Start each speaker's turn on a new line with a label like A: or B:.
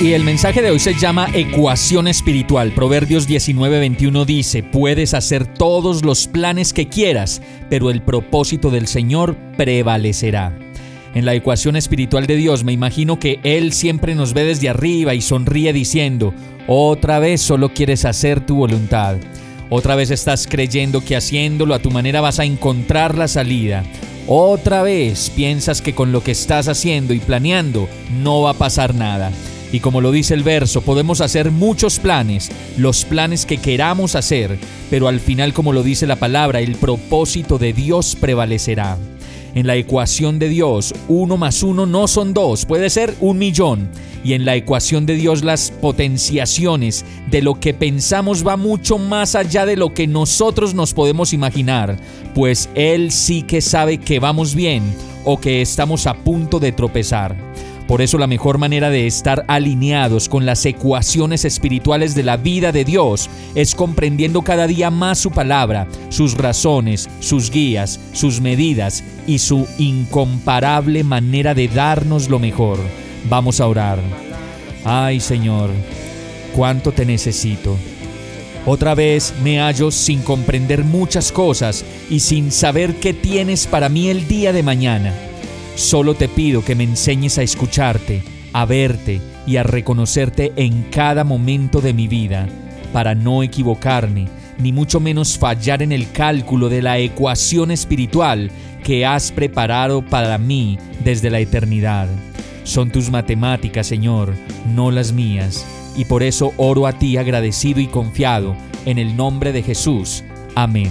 A: Y el mensaje de hoy se llama ecuación espiritual. Proverbios 19:21 dice, puedes hacer todos los planes que quieras, pero el propósito del Señor prevalecerá. En la ecuación espiritual de Dios me imagino que Él siempre nos ve desde arriba y sonríe diciendo, otra vez solo quieres hacer tu voluntad. Otra vez estás creyendo que haciéndolo a tu manera vas a encontrar la salida. Otra vez piensas que con lo que estás haciendo y planeando no va a pasar nada. Y como lo dice el verso, podemos hacer muchos planes, los planes que queramos hacer, pero al final, como lo dice la palabra, el propósito de Dios prevalecerá. En la ecuación de Dios, uno más uno no son dos, puede ser un millón. Y en la ecuación de Dios las potenciaciones de lo que pensamos va mucho más allá de lo que nosotros nos podemos imaginar, pues Él sí que sabe que vamos bien o que estamos a punto de tropezar. Por eso la mejor manera de estar alineados con las ecuaciones espirituales de la vida de Dios es comprendiendo cada día más su palabra, sus razones, sus guías, sus medidas y su incomparable manera de darnos lo mejor. Vamos a orar. Ay Señor, cuánto te necesito. Otra vez me hallo sin comprender muchas cosas y sin saber qué tienes para mí el día de mañana. Solo te pido que me enseñes a escucharte, a verte y a reconocerte en cada momento de mi vida, para no equivocarme, ni mucho menos fallar en el cálculo de la ecuación espiritual que has preparado para mí desde la eternidad. Son tus matemáticas, Señor, no las mías, y por eso oro a ti agradecido y confiado, en el nombre de Jesús. Amén.